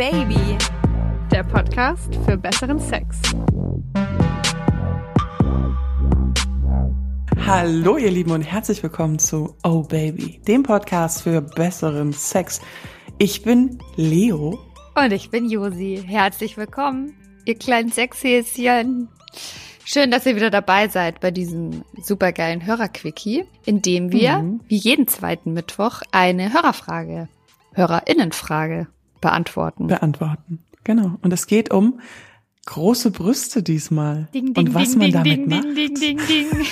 Baby, der Podcast für besseren Sex. Hallo ihr Lieben und herzlich willkommen zu Oh Baby, dem Podcast für besseren Sex. Ich bin Leo. Und ich bin Josi. Herzlich willkommen, ihr kleinen Sexhäschen. Schön, dass ihr wieder dabei seid bei diesem supergeilen Hörerquickie, in dem wir, mhm. wie jeden zweiten Mittwoch, eine Hörerfrage, Hörerinnenfrage beantworten. Beantworten, genau. Und es geht um große Brüste diesmal. Ding, ding, und was ding, man damit ding, macht. Ding, ding, ding, ding.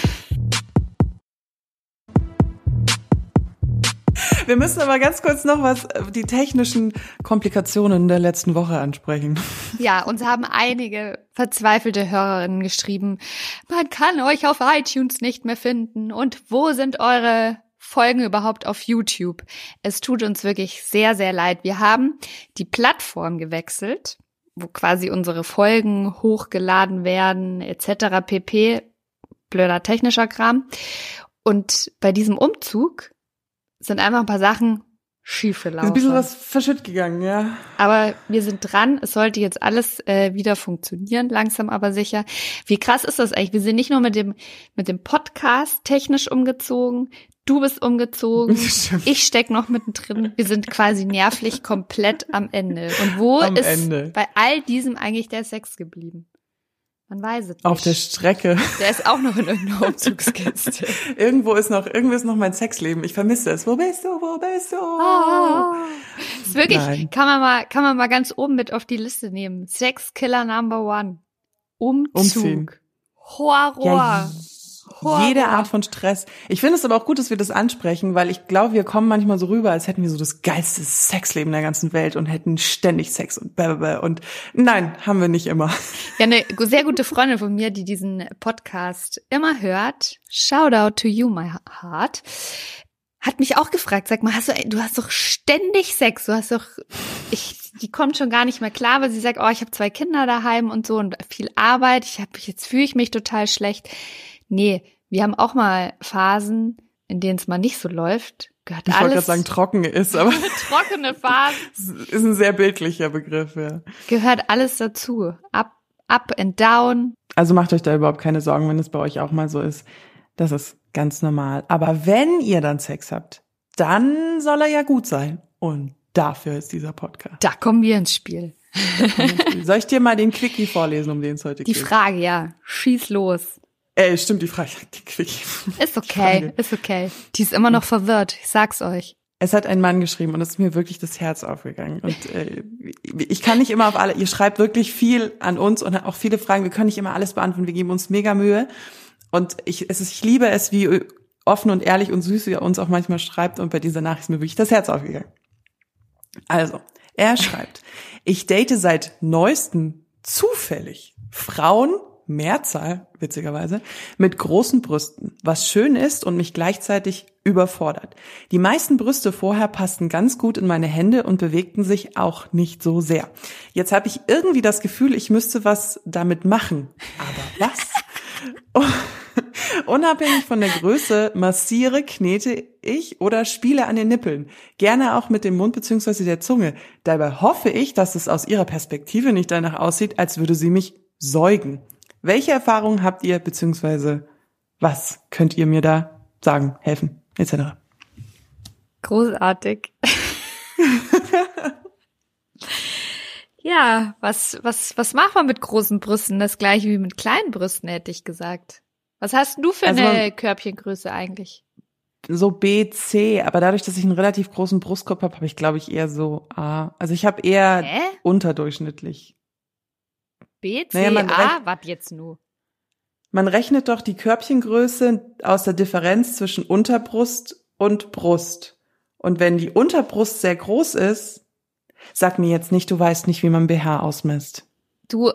Wir müssen aber ganz kurz noch was, äh, die technischen Komplikationen der letzten Woche ansprechen. Ja, uns haben einige verzweifelte Hörerinnen geschrieben, man kann euch auf iTunes nicht mehr finden und wo sind eure Folgen überhaupt auf YouTube? Es tut uns wirklich sehr, sehr leid. Wir haben die Plattform gewechselt, wo quasi unsere Folgen hochgeladen werden, etc. pp. Blöder technischer Kram. Und bei diesem Umzug sind einfach ein paar Sachen schief gelaufen. Ist ein bisschen was verschütt gegangen, ja. Aber wir sind dran. Es sollte jetzt alles äh, wieder funktionieren, langsam aber sicher. Wie krass ist das eigentlich? Wir sind nicht nur mit dem, mit dem Podcast technisch umgezogen. Du bist umgezogen. Ich steck noch mittendrin. Wir sind quasi nervlich komplett am Ende. Und wo am ist Ende. bei all diesem eigentlich der Sex geblieben? Man weiß es nicht. Auf der Strecke. Der ist auch noch in irgendeiner Umzugskiste. irgendwo ist noch, irgendwo ist noch mein Sexleben. Ich vermisse es. Wo bist du? Wo bist du? Oh. Ist wirklich, Nein. kann man mal, kann man mal ganz oben mit auf die Liste nehmen. Sexkiller Number One. Umzug. Umziehen. Horror. Ja, jede Art von Stress. Ich finde es aber auch gut, dass wir das ansprechen, weil ich glaube, wir kommen manchmal so rüber, als hätten wir so das geilste Sexleben der ganzen Welt und hätten ständig Sex und blablabla. und nein, haben wir nicht immer. Ja, eine sehr gute Freundin von mir, die diesen Podcast immer hört, shout out to you, my heart, hat mich auch gefragt, sag mal, hast du, du hast doch ständig Sex, du hast doch, ich, die kommt schon gar nicht mehr klar, weil sie sagt, oh, ich habe zwei Kinder daheim und so und viel Arbeit, ich habe, jetzt fühle ich mich total schlecht. Nee, wir haben auch mal Phasen, in denen es mal nicht so läuft. Gehört ich wollte gerade sagen, trocken ist, aber. trockene Phasen. ist ein sehr bildlicher Begriff, ja. Gehört alles dazu. Up, up and down. Also macht euch da überhaupt keine Sorgen, wenn es bei euch auch mal so ist. Das ist ganz normal. Aber wenn ihr dann Sex habt, dann soll er ja gut sein. Und dafür ist dieser Podcast. Da kommen wir ins Spiel. Soll ich dir mal den Quickie vorlesen, um den es heute Die geht? Die Frage, ja. Schieß los. Äh, stimmt, die Frage, die Quickie. Ist okay, Frage. ist okay. Die ist immer noch verwirrt, ich sag's euch. Es hat ein Mann geschrieben und es ist mir wirklich das Herz aufgegangen. Und äh, ich kann nicht immer auf alle, ihr schreibt wirklich viel an uns und auch viele Fragen, wir können nicht immer alles beantworten, wir geben uns mega Mühe. Und ich, es ist, ich liebe es, wie offen und ehrlich und süß ihr uns auch manchmal schreibt und bei dieser Nachricht ist mir wirklich das Herz aufgegangen. Also, er schreibt, ich date seit neuestem zufällig Frauen Mehrzahl, witzigerweise, mit großen Brüsten, was schön ist und mich gleichzeitig überfordert. Die meisten Brüste vorher passten ganz gut in meine Hände und bewegten sich auch nicht so sehr. Jetzt habe ich irgendwie das Gefühl, ich müsste was damit machen. Aber was? Unabhängig von der Größe massiere, knete ich oder spiele an den Nippeln. Gerne auch mit dem Mund bzw. der Zunge. Dabei hoffe ich, dass es aus ihrer Perspektive nicht danach aussieht, als würde sie mich säugen. Welche Erfahrungen habt ihr, beziehungsweise was könnt ihr mir da sagen, helfen, etc.? Großartig. ja, was, was, was macht man mit großen Brüsten? Das gleiche wie mit kleinen Brüsten, hätte ich gesagt. Was hast du für also eine Körbchengröße eigentlich? So B, C, aber dadurch, dass ich einen relativ großen Brustkorb habe, habe ich, glaube ich, eher so A. Also ich habe eher Hä? unterdurchschnittlich. B, C, naja, A, was jetzt nur? Man rechnet doch die Körbchengröße aus der Differenz zwischen Unterbrust und Brust. Und wenn die Unterbrust sehr groß ist, sag mir jetzt nicht, du weißt nicht, wie man BH ausmisst. Du,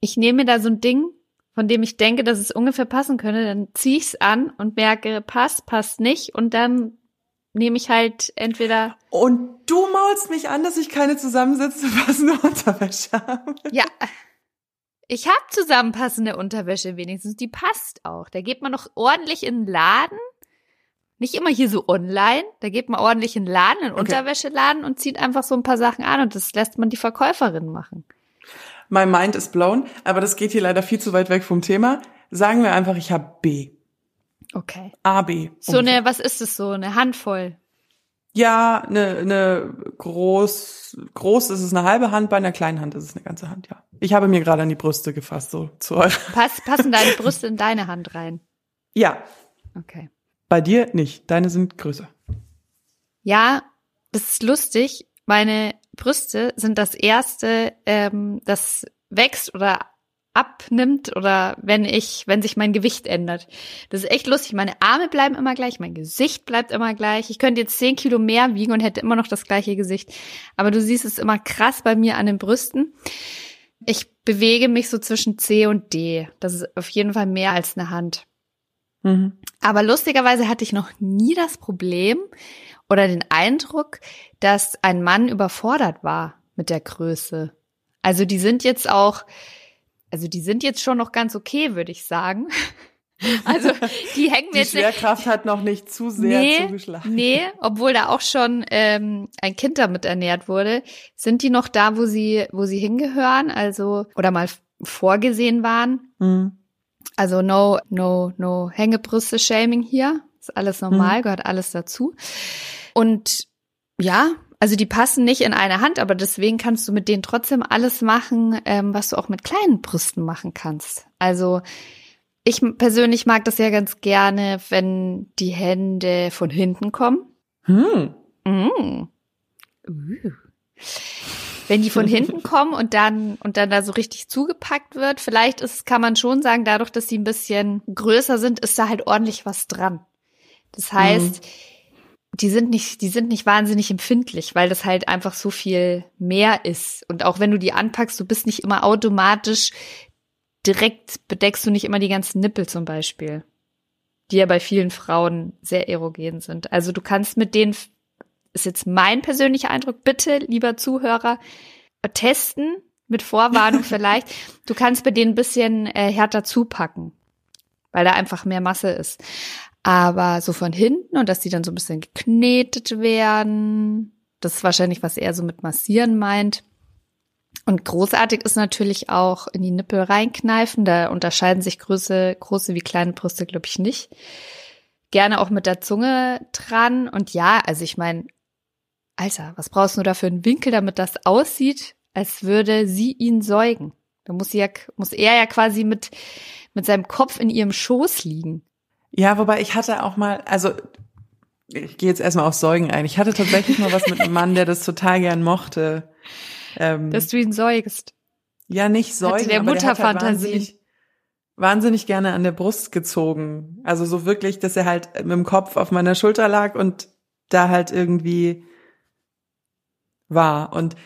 ich nehme da so ein Ding, von dem ich denke, dass es ungefähr passen könnte, dann zieh ich's an und merke, passt, passt nicht und dann nehme ich halt entweder. Und du maulst mich an, dass ich keine zusammensetzte passende Unterwäsche habe. Ja, ich habe zusammenpassende Unterwäsche wenigstens. Die passt auch. Da geht man noch ordentlich in den Laden Nicht immer hier so online. Da geht man ordentlich in den Laden, in den Okay. Unterwäscheladen und zieht einfach so ein paar Sachen an und das lässt man die Verkäuferin machen. My mind is blown, aber das geht hier leider viel zu weit weg vom Thema. Sagen wir einfach, ich habe B. Okay. A, B. So eine, was ist es so? Eine Handvoll. Ja, eine, eine groß, groß ist es eine halbe Hand, bei einer kleinen Hand ist es eine ganze Hand, ja. Ich habe mir gerade an die Brüste gefasst, so zu eurer. Pass, passen deine Brüste in deine Hand rein? Ja, Okay. bei dir nicht. Deine sind größer. Ja, das ist lustig. Meine Brüste sind das erste, ähm, das wächst oder abnimmt oder wenn ich, wenn sich mein Gewicht ändert. Das ist echt lustig. Meine Arme bleiben immer gleich, mein Gesicht bleibt immer gleich. Ich könnte jetzt zehn Kilo mehr wiegen und hätte immer noch das gleiche Gesicht. Aber du siehst es immer krass bei mir an den Brüsten. Ich bewege mich so zwischen C und D. Das ist auf jeden Fall mehr als eine Hand. Mhm. Aber lustigerweise hatte ich noch nie das Problem oder den Eindruck, dass ein Mann überfordert war mit der Größe. Also die sind jetzt auch, also die sind jetzt schon noch ganz okay, würde ich sagen. Also die hängen mir Die jetzt nicht, Schwerkraft hat noch nicht zu sehr nee, zugeschlagen. nee, obwohl da auch schon ähm, ein Kind damit ernährt wurde, sind die noch da, wo sie, wo sie hingehören, also oder mal vorgesehen waren. Mhm. Also no, no, no Hängebrüste-Shaming hier. Ist alles normal, gehört alles dazu. Und ja, also die passen nicht in eine Hand, aber deswegen kannst du mit denen trotzdem alles machen, ähm, was du auch mit kleinen Brüsten machen kannst. Also ich persönlich mag das ja ganz gerne, wenn die Hände von hinten kommen. Hm. Mm. Uh. Wenn die von hinten kommen und dann und dann da so richtig zugepackt wird, vielleicht ist, kann man schon sagen, dadurch, dass sie ein bisschen größer sind, ist da halt ordentlich was dran. Das heißt, die sind nicht, die sind nicht wahnsinnig empfindlich, weil das halt einfach so viel mehr ist. Und auch wenn du die anpackst, du bist nicht immer automatisch direkt bedeckst du nicht immer die ganzen Nippel zum Beispiel, die ja bei vielen Frauen sehr erogen sind. Also du kannst mit denen ist jetzt mein persönlicher Eindruck, bitte, lieber Zuhörer, testen, mit Vorwarnung vielleicht. Du kannst bei denen ein bisschen äh, härter zupacken, weil da einfach mehr Masse ist. Aber so von hinten und dass die dann so ein bisschen geknetet werden, das ist wahrscheinlich, was er so mit massieren meint. Und großartig ist natürlich auch in die Nippel reinkneifen. Da unterscheiden sich Größe, große wie kleine Brüste, glaube ich, nicht. Gerne auch mit der Zunge dran. Und ja, also ich meine, Alter, was brauchst du da für einen Winkel, damit das aussieht, als würde sie ihn säugen? Da muss, sie ja, muss er ja quasi mit, mit seinem Kopf in ihrem Schoß liegen. Ja, wobei ich hatte auch mal, also ich gehe jetzt erstmal auf Säugen ein. Ich hatte tatsächlich mal was mit einem Mann, der das total gern mochte. Ähm, Dass du ihn säugst. ja, nicht Säugen, aber der halt Mutterfantasien. wahnsinnig, wahnsinnig gerne an der Brust gezogen. Also so wirklich, dass er halt mit dem Kopf auf meiner Schulter lag und da halt irgendwie war. Und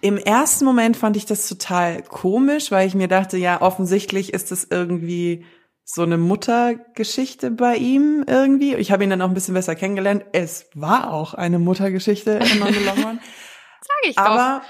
im ersten Moment fand ich das total komisch, weil ich mir dachte, ja, offensichtlich ist das irgendwie so eine Muttergeschichte bei ihm irgendwie. Ich habe ihn dann auch ein bisschen besser kennengelernt. Es war auch eine Muttergeschichte in the Long Run. Sag ich doch. Aber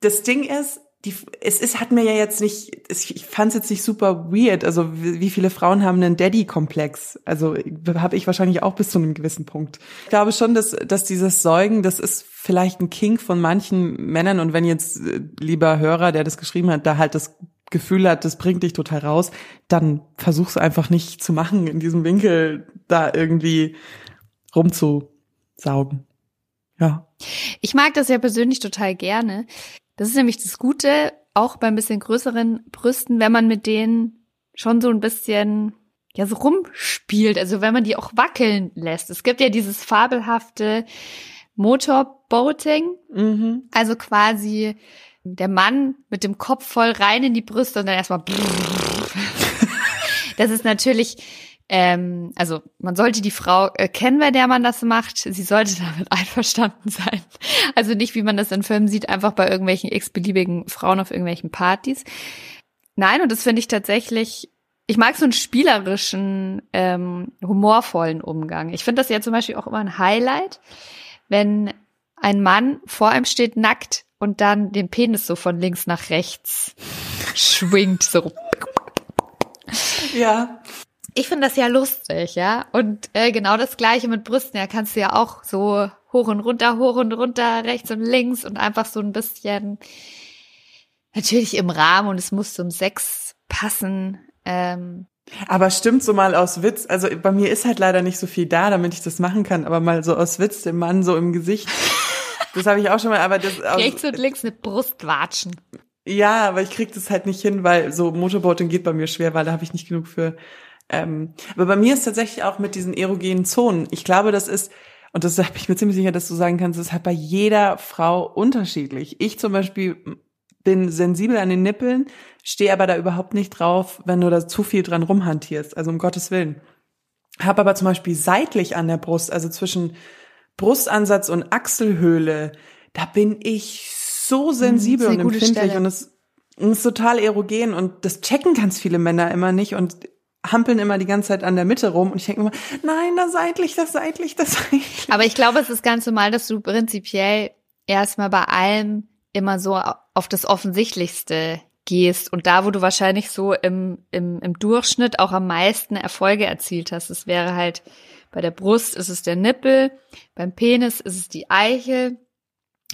das Ding ist, die, es ist, hat mir ja jetzt nicht, es, ich fand es jetzt nicht super weird. Also wie, wie viele Frauen haben einen Daddy-Komplex? Also habe ich wahrscheinlich auch bis zu einem gewissen Punkt. Ich glaube schon, dass, dass dieses Säugen, das ist vielleicht ein King von manchen Männern. Und wenn jetzt äh, lieber Hörer, der das geschrieben hat, da halt das Gefühl hat, das bringt dich total raus, dann versuch's einfach nicht zu machen, in diesem Winkel da irgendwie rumzusaugen. Ja. Ich mag das ja persönlich total gerne. Das ist nämlich das Gute, auch bei ein bisschen größeren Brüsten, wenn man mit denen schon so ein bisschen ja so rumspielt, also wenn man die auch wackeln lässt. Es gibt ja dieses fabelhafte Motorboating, Mhm. also quasi der Mann mit dem Kopf voll rein in die Brüste und dann erstmal. Das ist natürlich, ähm, also man sollte die Frau äh, kennen, bei der man das macht. Sie sollte damit einverstanden sein. Also nicht, wie man das in Filmen sieht, einfach bei irgendwelchen x-beliebigen Frauen auf irgendwelchen Partys. Nein, und das finde ich tatsächlich. Ich mag so einen spielerischen, ähm, humorvollen Umgang. Ich finde das ja zum Beispiel auch immer ein Highlight, wenn ein Mann vor einem steht nackt und dann den Penis so von links nach rechts schwingt, so. Ja. Ich finde das ja lustig, ja. Und äh, genau das gleiche mit Brüsten. Ja, kannst du ja auch so hoch und runter, hoch und runter, rechts und links und einfach so ein bisschen natürlich im Rahmen und es muss zum Sex passen. Ähm, aber stimmt so mal aus Witz, also bei mir ist halt leider nicht so viel da, damit ich das machen kann, aber mal so aus Witz dem Mann so im Gesicht. Das habe ich auch schon mal, aber das rechts und links eine Brust watschen. Ja, aber ich krieg das halt nicht hin, weil so Motorboating geht bei mir schwer, weil da habe ich nicht genug für. Ähm, aber bei mir ist tatsächlich auch mit diesen erogenen Zonen. Ich glaube, das ist und das habe ich mir ziemlich sicher, dass du sagen kannst, das ist halt bei jeder Frau unterschiedlich. Ich zum Beispiel bin sensibel an den Nippeln, stehe aber da überhaupt nicht drauf, wenn du da zu viel dran rumhantierst. Also um Gottes Willen. Hab aber zum Beispiel seitlich an der Brust, also zwischen Brustansatz und Achselhöhle, da bin ich so sensibel und empfindlich und es, ist total erogen und das checken ganz viele Männer immer nicht und hampeln immer die ganze Zeit an der Mitte rum und ich denke immer, nein, das seitlich, das seitlich, das seitlich. Aber ich glaube, es ist ganz normal, dass du prinzipiell erstmal bei allem immer so auf das Offensichtlichste gehst und da, wo du wahrscheinlich so im, im, im Durchschnitt auch am meisten Erfolge erzielt hast, es wäre halt bei der Brust ist es der Nippel, beim Penis ist es die Eichel,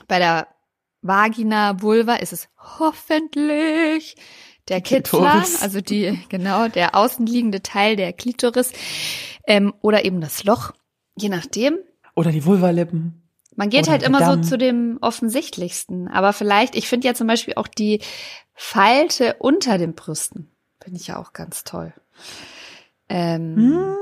bei der Vagina, Vulva ist es hoffentlich der Kitzler, also die, genau, der außenliegende Teil der Klitoris, ähm, oder eben das Loch, je nachdem. Oder die Vulvalippen. Man geht halt immer Damm. so zu dem offensichtlichsten. Aber vielleicht, ich finde ja zum Beispiel auch die Falte unter den Brüsten. Finde ich ja auch ganz toll. Ähm, hm.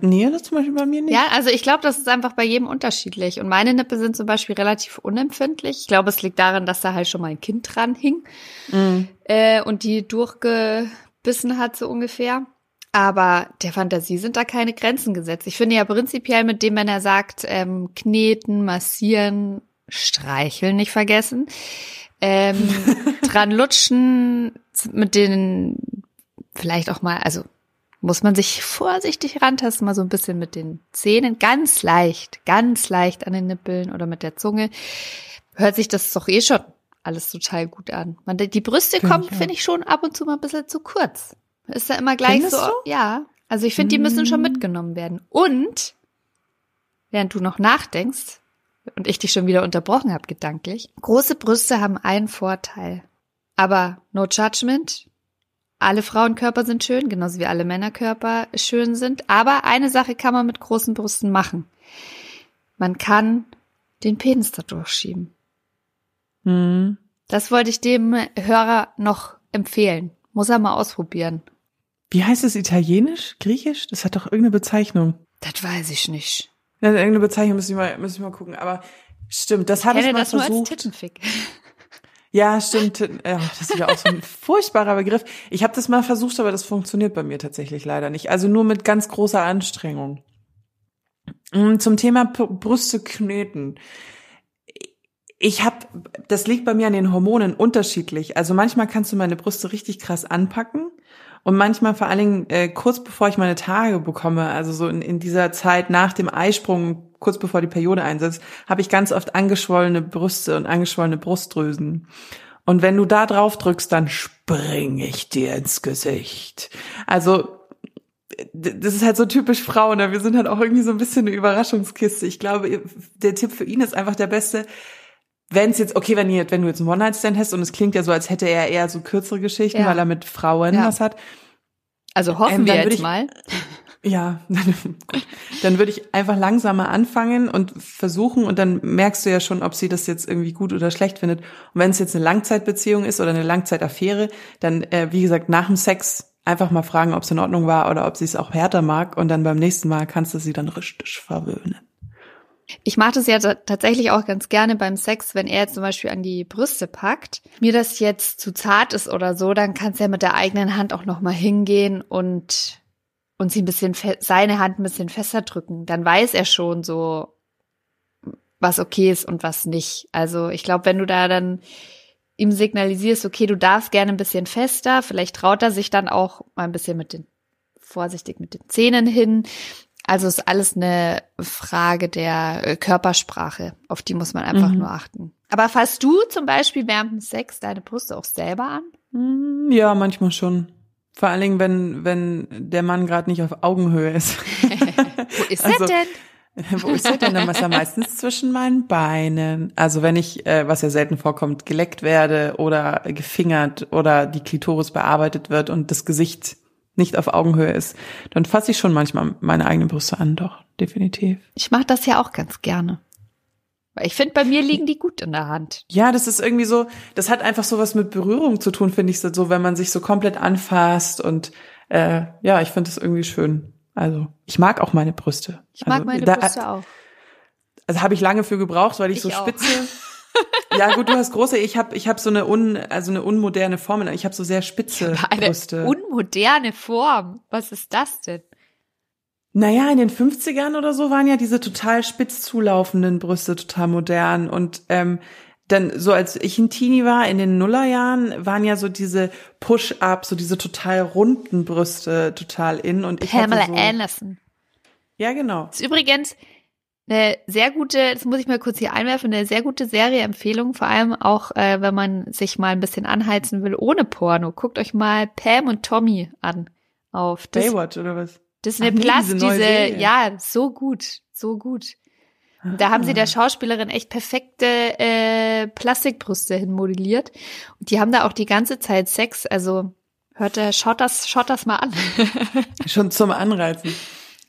Nee, das zum Beispiel bei mir nicht. Ja, also ich glaube, das ist einfach bei jedem unterschiedlich. Und meine Nippel sind zum Beispiel relativ unempfindlich. Ich glaube, es liegt daran, dass da halt schon mal ein Kind dran hing mm. äh, und die durchgebissen hat, so ungefähr. Aber der Fantasie sind da keine Grenzen gesetzt. Ich finde ja prinzipiell mit dem, wenn er sagt, ähm, kneten, massieren, streicheln nicht vergessen, ähm, dran lutschen, mit den vielleicht auch mal, also muss man sich vorsichtig rantasten, mal so ein bisschen mit den Zähnen, ganz leicht, ganz leicht an den Nippeln oder mit der Zunge. Hört sich das doch eh schon alles total gut an. Man, die Brüste find kommen, finde ich, schon ab und zu mal ein bisschen zu kurz. Ist da immer gleich Findest so, du? ja. Also ich finde, die müssen schon mm. mitgenommen werden. Und, während du noch nachdenkst und ich dich schon wieder unterbrochen habe gedanklich, große Brüste haben einen Vorteil. Aber no judgment, alle Frauenkörper sind schön, genauso wie alle Männerkörper schön sind. Aber eine Sache kann man mit großen Brüsten machen. Man kann den Penis da durchschieben. Hm. Das wollte ich dem Hörer noch empfehlen. Muss er mal ausprobieren. Wie heißt es italienisch? Griechisch? Das hat doch irgendeine Bezeichnung. Das weiß ich nicht. Ja, irgendeine Bezeichnung müssen wir mal, müssen wir mal gucken. Aber stimmt, das habe ich mal das versucht. Nur als Tittenfick. Ja, stimmt. Ja, das ist ja auch so ein furchtbarer Begriff. Ich habe das mal versucht, aber das funktioniert bei mir tatsächlich leider nicht. Also nur mit ganz großer Anstrengung. Mm, zum Thema Brüste kneten. Ich habe, das liegt bei mir an den Hormonen unterschiedlich. Also manchmal kannst du meine Brüste richtig krass anpacken und manchmal vor allen Dingen äh, kurz bevor ich meine Tage bekomme, also so in, in dieser Zeit nach dem Eisprung, kurz bevor die Periode einsetzt, habe ich ganz oft angeschwollene Brüste und angeschwollene Brustdrüsen. Und wenn du da drauf drückst, dann spring ich dir ins Gesicht. Also das ist halt so typisch Frauen. Ne? Wir sind halt auch irgendwie so ein bisschen eine Überraschungskiste. Ich glaube, der Tipp für ihn ist einfach der beste wenn es jetzt, okay, wenn, ihr, wenn du jetzt einen One-Night-Stand hast und es klingt ja so, als hätte er eher so kürzere Geschichten, ja. weil er mit Frauen ja. was hat. Also hoffen ähm, wir jetzt ich, mal. Ja, dann würde ich einfach langsamer anfangen und versuchen und dann merkst du ja schon, ob sie das jetzt irgendwie gut oder schlecht findet. Und wenn es jetzt eine Langzeitbeziehung ist oder eine Langzeitaffäre, dann, äh, wie gesagt, nach dem Sex einfach mal fragen, ob es in Ordnung war oder ob sie es auch härter mag und dann beim nächsten Mal kannst du sie dann richtig verwöhnen. Ich mache das ja tatsächlich auch ganz gerne beim Sex, wenn er zum Beispiel an die Brüste packt. Mir das jetzt zu zart ist oder so, dann kannst du ja mit der eigenen Hand auch nochmal hingehen und, und sie ein bisschen, seine Hand ein bisschen fester drücken. Dann weiß er schon so, was okay ist und was nicht. Also ich glaube, wenn du da dann ihm signalisierst, okay, du darfst gerne ein bisschen fester, vielleicht traut er sich dann auch mal ein bisschen mit den vorsichtig mit den Zähnen hin. Also ist alles eine Frage der äh, Körpersprache, auf die muss man einfach mhm. nur achten. Aber fasst du zum Beispiel während dem Sex deine Brüste auch selber an? Mm, ja, manchmal schon. Vor allen Dingen, wenn, wenn der Mann gerade nicht auf Augenhöhe ist. Wo ist also, er denn? Wo ist er denn? Dann ist er meistens zwischen meinen Beinen. Also wenn ich, äh, was ja selten vorkommt, geleckt werde oder gefingert oder die Klitoris bearbeitet wird und das Gesicht nicht auf Augenhöhe ist, dann fasse ich schon manchmal meine eigenen Brüste an, doch, definitiv. Ich mache das ja auch ganz gerne. Ich finde, bei mir liegen die gut in der Hand. Ja, das ist irgendwie so, das hat einfach so was mit Berührung zu tun, finde ich so, wenn man sich so komplett anfasst und äh, ja, ich finde das irgendwie schön. Also ich mag auch meine Brüste. Ich mag also, meine da, Brüste auch. Also habe ich lange für gebraucht, weil ich, ich so auch. spitze. ja gut, du hast große. Ich habe ich hab so eine un also eine unmoderne Form. Ich habe so sehr spitze eine Brüste. Unmoderne Form. Was ist das denn? Naja, in den 50ern oder so waren ja diese total spitz zulaufenden Brüste total modern und ähm, dann so als ich ein Teenie war in den Nullerjahren waren ja so diese Push-up, so diese total runden Brüste total in und ich Pamela so, Anderson. Ja, genau. Das ist übrigens eine sehr gute, das muss ich mal kurz hier einwerfen, eine sehr gute Serie-Empfehlung, vor allem auch, äh, wenn man sich mal ein bisschen anheizen will ohne Porno. Guckt euch mal Pam und Tommy an auf Baywatch oder was? Disney Ach, Plus, diese, diese ja, so gut, so gut. Da haben sie der Schauspielerin echt perfekte äh, Plastikbrüste hinmodelliert. Und die haben da auch die ganze Zeit Sex. Also hört, schaut das, schaut das mal an. Schon zum Anreizen.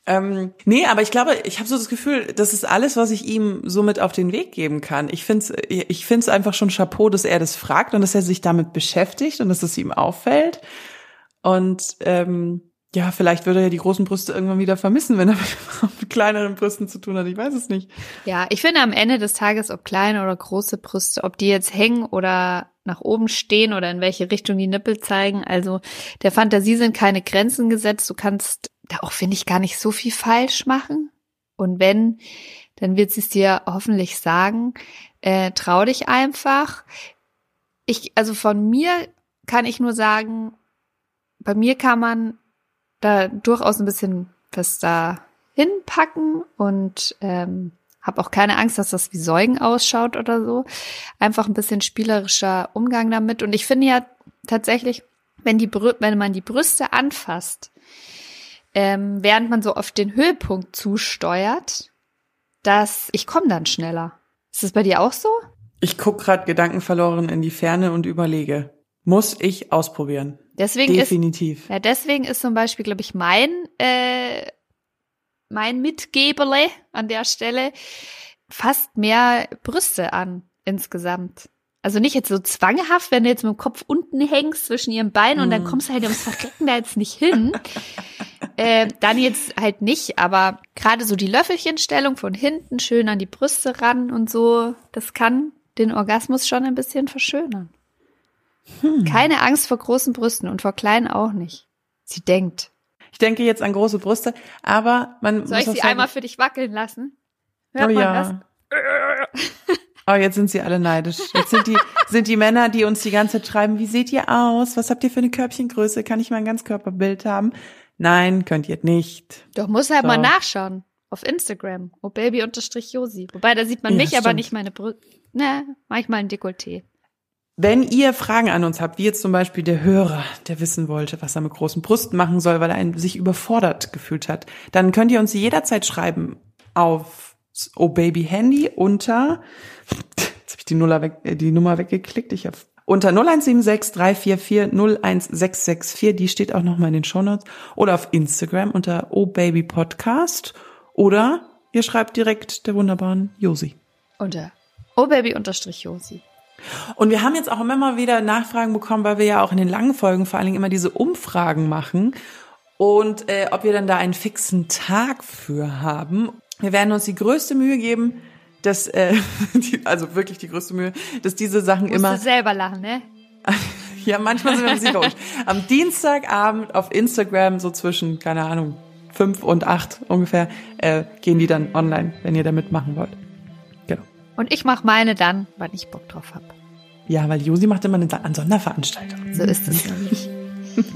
Ähm, nee, aber ich glaube, ich habe so das Gefühl, das ist alles, was ich ihm so mit auf den Weg geben kann. Ich finde es ich find's einfach schon Chapeau, dass er das fragt und dass er sich damit beschäftigt und dass es ihm auffällt. Und ähm, ja, vielleicht würde er die großen Brüste irgendwann wieder vermissen, wenn er mit kleineren Brüsten zu tun hat. Ich weiß es nicht. Ja, ich finde am Ende des Tages, ob kleine oder große Brüste, ob die jetzt hängen oder nach oben stehen oder in welche Richtung die Nippel zeigen. Also der Fantasie sind keine Grenzen gesetzt. Du kannst da auch, finde ich, gar nicht so viel falsch machen. Und wenn, dann wird sie es dir hoffentlich sagen. Äh, trau dich einfach. Ich, also von mir kann ich nur sagen, bei mir kann man da durchaus ein bisschen was da hinpacken und ähm, habe auch keine Angst, dass das wie Säugen ausschaut oder so. Einfach ein bisschen spielerischer Umgang damit. Und ich finde ja tatsächlich, wenn, die wenn man die Brüste anfasst, ähm, während man so auf den Höhepunkt zusteuert, dass ich komme dann schneller. Ist das bei dir auch so? Ich guck gerade gedankenverloren in die Ferne und überlege, muss ich ausprobieren? Deswegen Definitiv. Ist, ja, deswegen ist zum Beispiel, glaube ich, mein, äh, mein Mitgeberle an der Stelle fast mehr Brüste an insgesamt. Also nicht jetzt so zwanghaft, wenn du jetzt mit dem Kopf unten hängst zwischen ihren Beinen mm. und dann mm. kommst du halt ums Verrecken da jetzt nicht hin. äh, dann jetzt halt nicht, aber gerade so die Löffelchenstellung von hinten schön an die Brüste ran und so, das kann den Orgasmus schon ein bisschen verschönern. Hm. Keine Angst vor großen Brüsten und vor kleinen auch nicht. Sie denkt. Ich denke jetzt an große Brüste, aber man Soll muss ich sie sagen, einmal für dich wackeln lassen? Hört oh man ja. das? Oh, jetzt sind sie alle neidisch. Jetzt sind die, sind die Männer, die uns die ganze Zeit schreiben, wie seht ihr aus? Was habt ihr für eine Körbchengröße? Kann ich mal ein Ganzkörperbild haben? Nein, könnt ihr nicht. Doch, muss halt so. mal nachschauen. Auf Instagram. Oh, baby-josi. Wobei, da sieht man Ja, mich, aber stimmt. nicht meine Brüste. Ne, manchmal ein Dekolleté. Wenn ihr Fragen an uns habt, wie jetzt zum Beispiel der Hörer, der wissen wollte, was er mit großen Brüsten machen soll, weil er sich überfordert gefühlt hat, dann könnt ihr uns jederzeit schreiben auf Oh Baby Handy unter, jetzt habe ich die, Nuller weg, äh, die Nummer weggeklickt, ich auf unter 0176 344 01664, die steht auch nochmal in den Shownotes, oder auf Instagram unter Oh Baby Podcast, oder ihr schreibt direkt der wunderbaren Josi. Unter Oh Baby-Josi. Und wir haben jetzt auch immer mal wieder Nachfragen bekommen, weil wir ja auch in den langen Folgen vor allen Dingen immer diese Umfragen machen und äh, ob wir dann da einen fixen Tag für haben. Wir werden uns die größte Mühe geben, dass, äh, die, also wirklich die größte Mühe, dass diese Sachen Musst immer du selber lachen, ne? ja, manchmal sind wir uns nicht komisch. Am Dienstagabend auf Instagram, so zwischen, keine Ahnung, fünf und acht ungefähr, äh, gehen die dann online, wenn ihr da mitmachen wollt. Und ich mache meine dann, wann ich Bock drauf hab. Ja, weil Josi macht immer eine an Sonderveranstaltungen. So ist es nämlich.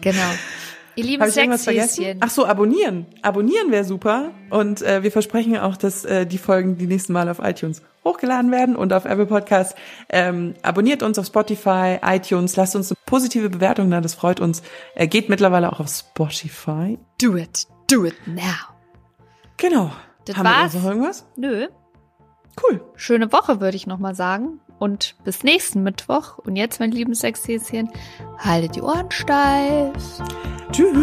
genau. Ihr lieben Habe? Sexhäschen. Ach so, abonnieren. Abonnieren wäre super. Und äh, wir versprechen auch, dass äh, die Folgen die nächsten Mal auf iTunes hochgeladen werden und auf Apple Podcasts. Ähm, abonniert uns auf Spotify, iTunes, lasst uns positive Bewertungen da, das freut uns. Er geht mittlerweile auch auf Spotify. Do it, do it now. Genau. Das Haben wir war's? sonst noch irgendwas? Nö. Cool. Schöne Woche, würde ich nochmal sagen. Und bis nächsten Mittwoch. Und jetzt, meine lieben Sexhäschen, haltet die Ohren steif. Tschüss.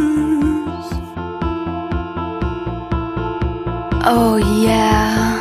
Oh yeah.